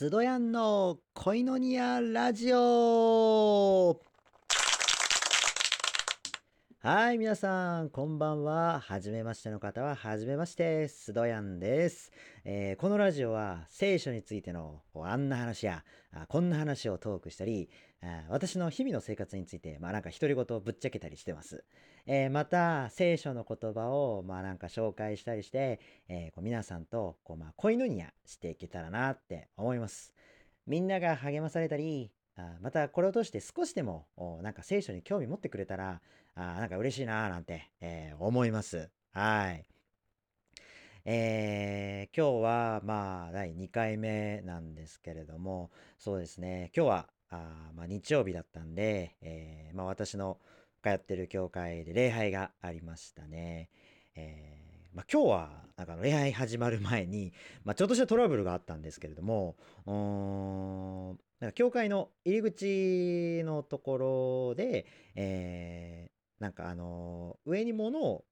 スドヤンのコイノニアラジオ。はい、皆さん、こんばんは。はじめましての方は、はじめまして、スドヤンです。えーこのラジオは、聖書についてのあんな話や、あこんな話をトークしたり、あ私の日々の生活について、まあなんか独り言をぶっちゃけたりしてます。えーまた、聖書の言葉を、まあなんか紹介したりして、えーこう皆さんと、こうまあ、恋のニアしていけたらなって思います。みんなが励まされたり、あまたこれを通して少しでもなんか聖書に興味持ってくれたらあなんか嬉しいなーなんて、えー思います。はい。えー今日はまあ第2回目なんですけれどもそうですね今日はあまあ、日曜日だったんで、えーまあ、私の通ってる教会で礼拝がありましたね。えーまあ、今日はなんか礼拝始まる前に、まあ、ちょっとしたトラブルがあったんですけれどもなんか教会の入り口のところで、えーなんかあの上に物を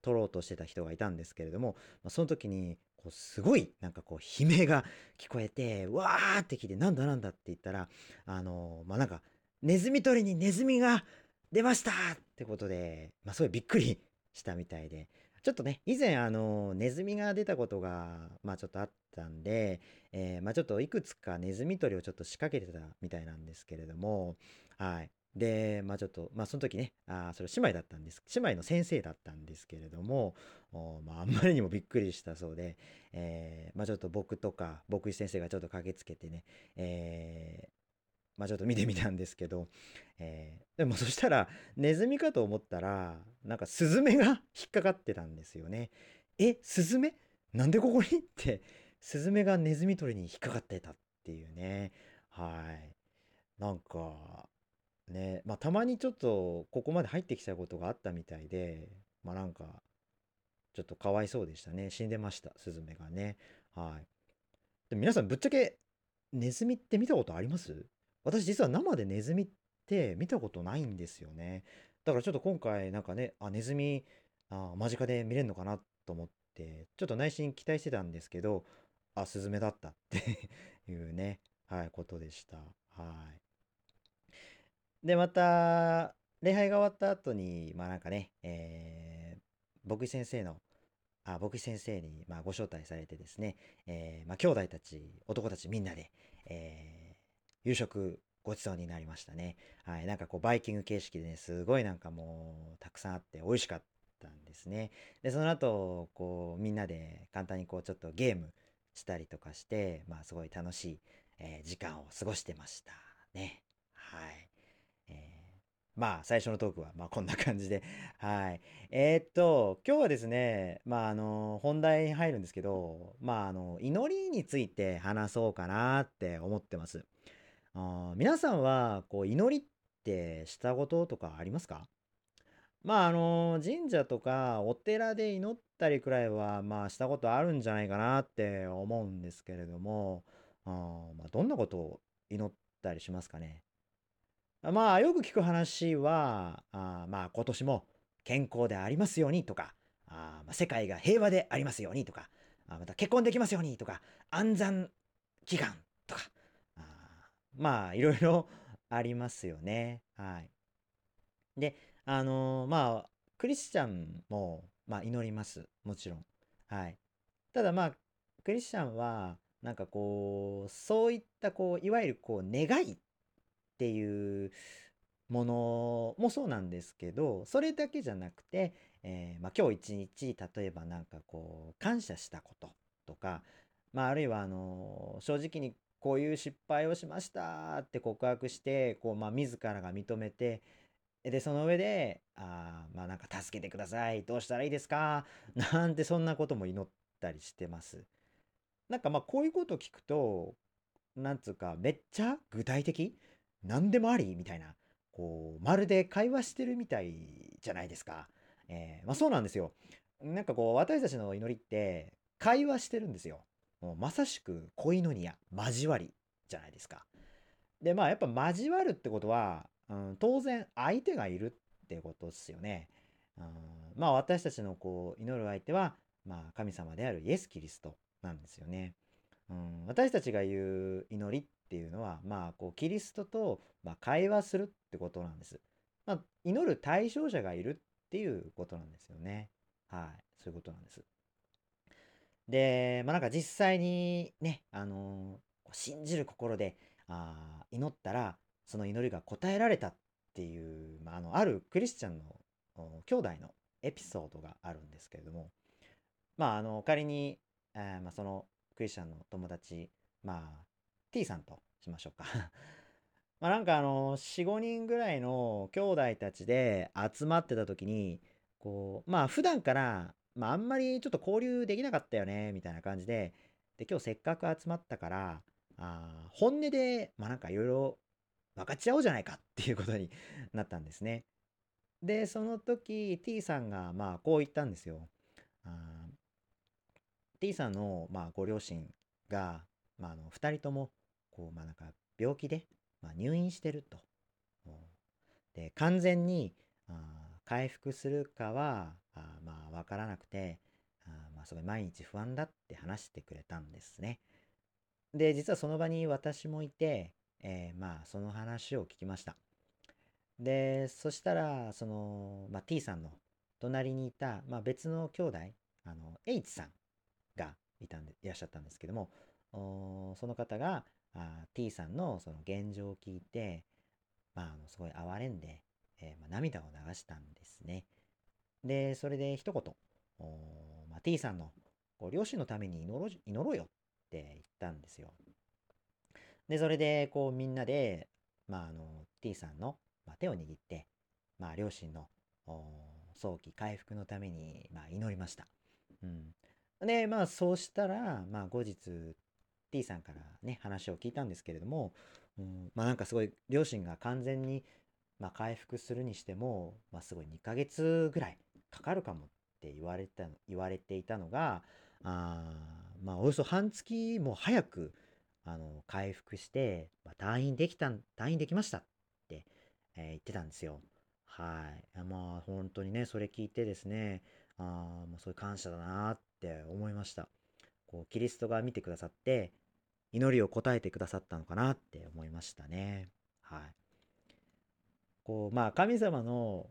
取ろうとしてた人がいたんですけれども、まあ、その時にこうすごいなんかこう悲鳴が聞こえてわーって来てなんだなんだって言ったらあのまあなんかネズミ捕りにネズミが出ましたってことで、まあ、すごいびっくりしたみたいでちょっとね以前あのネズミが出たことがまあちょっとあったんで、えーまあちょっといくつかネズミ捕りをちょっと仕掛けてたみたいなんですけれどもはい。でまあちょっとまあその時ねあそれ姉妹だったんです。姉妹の先生だったんですけれどもおまああんまりにもびっくりしたそうで、えーまあちょっと僕とか牧師先生がちょっと駆けつけてね、えーまあちょっと見てみたんですけど、えーでもそしたらネズミかと思ったらなんかスズメが引っかかってたんですよね。えスズメ？なんでここに？ってスズメがネズミ捕りに引っかかってたっていうね。はい。なんかねまあたまにちょっとここまで入ってきちゃうことがあったみたいでまあなんかちょっとかわいそうでしたね。死んでましたスズメがね。はい。で皆さんぶっちゃけネズミって見たことあります？私実は生でネズミって見たことないんですよね。だからちょっと今回なんかねあネズミあ間近で見れるのかなと思ってちょっと内心期待してたんですけどあスズメだった。っていうねはいことでした。はい。でまた礼拝が終わった後にまあなんかね、えー牧師先生のあ牧師先生にまあご招待されてですね、えーまあ、兄弟たち男たちみんなで、えー夕食ごちそうになりましたね。はいなんかこうバイキング形式でねすごいなんかもうたくさんあって美味しかったんですね。でその後こうみんなで簡単にこうちょっとゲームしたりとかしてまあすごい楽しい、えー時間を過ごしてましたね。はい、えーまあ最初のトークはまあこんな感じで。はい。えーっと今日はですねまああの本題に入るんですけどまああの祈りについて話そうかなって思ってます。あ皆さんはこう祈りってしたこととかありますか？まああの神社とかお寺で祈ったりくらいはまあしたことあるんじゃないかなって思うんですけれどもあまあどんなことを祈ったりしますかね。まあよく聞く話はあまあ今年も健康でありますようにとかあまあ世界が平和でありますようにとかあまた結婚できますようにとか安産祈願とかあまあいろいろありますよね。はい。であのまあクリスチャンもまあ祈ります。もちろん。はい。ただまあクリスチャンはなんかこうそういったこういわゆるこう願いっていうものもそうなんですけどそれだけじゃなくて、えーまあ、今日一日例えばなんかこう感謝したこととか、まあ、あるいはあの正直にこういう失敗をしましたって告白してこう、まあ、自らが認めてでその上であーまあなんか助けてくださいどうしたらいいですか なんてそんなことも祈ったりしてます。なんかまあこういうこと聞くとなんつうかめっちゃ具体的何でもありみたいなこうまるで会話してるみたいじゃないですか。えーまあそうなんですよ。なんかこう私たちの祈りって会話してるんですよ。もうまさしく恋のニア交わりじゃないですか。でまあやっぱ交わるってことは、うん、当然相手がいるってことですよね。うん、まあ私たちのこう祈る相手は、まあ、神様であるイエス・キリストなんですよね。うん、私たちが言う祈りっていうのは、まあ、こう、キリストと、ま、会話するってことなんです。まあ、祈る対象者がいるっていうことなんですよね。はい。そういうことなんです。で、まあ、なんか実際にね、あのー信じる心で、あ祈ったら、その祈りが答えられたっていう、まあ、あの、あるクリスチャンの兄弟のエピソードがあるんですけれども、まあ、あの、仮に、えー、まあ、そのクリスチャンの友達、まあ、T さんとしましょうか。まあなんかあの、4、5人ぐらいの兄弟たちで集まってた時に、こう、まあ普段から、まああんまりちょっと交流できなかったよね、みたいな感じで、で、今日せっかく集まったから、あ本音で、まあなんかいろいろ分かち合おうじゃないかっていうことになったんですね。で、その時 T さんがまあこう言ったんですよ。あ T さんのまあご両親が、まあ、あの2人ともこうまあなんか病気で、まあ、入院してると。で完全にあ回復するかはあまあ分からなくてあまあすごい毎日不安だって話してくれたんですね。で実はその場に私もいて、えー、まあその話を聞きました。でそしたらその、まあ、T さんの隣にいた、まあ、別の兄弟あの H さんがいたんでいらっしゃったんですけどもその方があ T さんのその現状を聞いて、まあ、あのすごい哀れんで、えー、まあ、涙を流したんですね。で、それで一言、まあ、T さんのこう両親のために祈ろ祈ろうよって言ったんですよ。で、それでこうみんなで、まあ、あの T さんの、まあ、手を握って、まあ、両親の早期回復のために、まあ、祈りました。うん、で、まあそうしたら、まあ後日 T さんからね、話を聞いたんですけれども、うん、まあなんかすごい両親が完全に、まあ、回復するにしても、まあすごい2ヶ月ぐらいかかるかもって言われた、言われていたのが、あまあおよそ半月も早く、あの、回復して、まあ、退院できた、退院できましたって、えー、言ってたんですよ。はい。まあ本当にね、それ聞いてですね、ああもうそういう感謝だなって思いました。こう、キリストが見てくださって、祈りを答えてくださったのかなって思いましたね。はい。こう、まあ、神様の、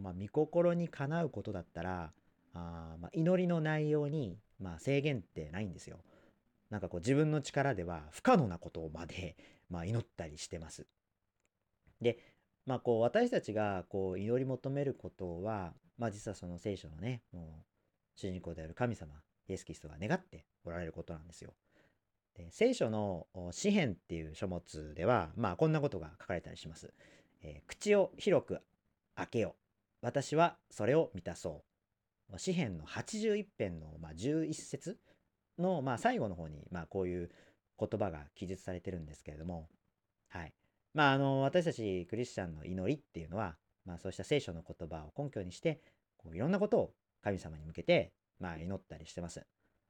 まあ、御心にかなうことだったら、あまあ、祈りの内容に、まあ、制限ってないんですよ。なんかこう自分の力では不可能なことまで、まあ、祈ったりしてます。で、まあこう私たちがこう祈り求めることは、まあ実はその聖書のね、もう主人公である神様、イエス・キリストが願っておられることなんですよ。で聖書の詩篇っていう書物では、まあこんなことが書かれたりします。えー、口を広く開けよ。私はそれを満たそう。詩篇の81編の、まあ、11節の、まあ、最後の方に、まあ、こういう言葉が記述されてるんですけれども、はい。まあ、あの、私たちクリスチャンの祈りっていうのは、まあ、そうした聖書の言葉を根拠にして、こういろんなことを神様に向けて、まあ、祈ったりしてます。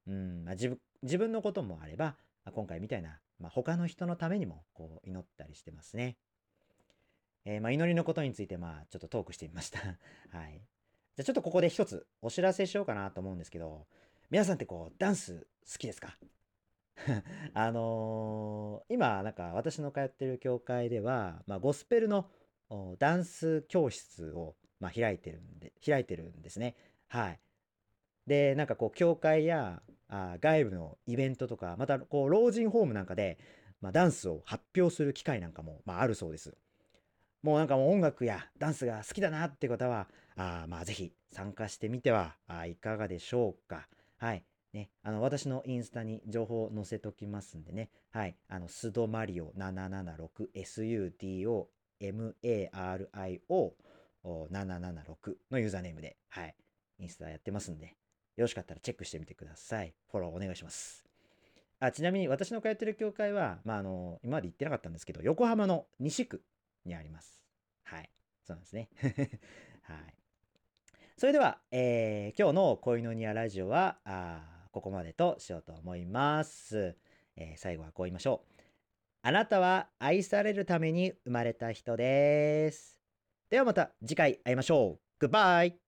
うん、まあ、自分、自分のこともあれば、今回みたいな、まあ、他の人のためにも、こう、祈ったりしてますね。えー、まあ、祈りのことについて、まあ、ちょっとトークしてみました。はい。じゃあ、ちょっとここで一つお知らせしようかなと思うんですけど、皆さんってこう、ダンス好きですか？あのー、今、なんか私の通ってる教会では、まあ、ゴスペルのダンス教室を、まあ、開いてるんで、開いてるんですね。はい。で、なんかこう、教会やあ外部のイベントとか、またこう、老人ホームなんかで、まあ、ダンスを発表する機会なんかも、まあ、あるそうです。もうなんかもう音楽やダンスが好きだなって方は、あまあぜひ参加してみてはいかがでしょうか？はい。ね、あの、私のインスタに情報を載せときますんでね。はい。あの、スドマリオ776、SUDO MARIO776 のユーザーネームで、はい。インスタやってますんで、よろしかったらチェックしてみてください。フォローお願いします。あちなみに私の通ってる教会は、まあ、あの、今まで行ってなかったんですけど、横浜の西区にあります。はい。そうなんですね。はい。それでは、えー、今日の恋のニアラジオは、あここまでとしようと思います。えー、最後はこう言いましょう。あなたは愛されるために生まれた人です。ではまた次回会いましょう。グッバイ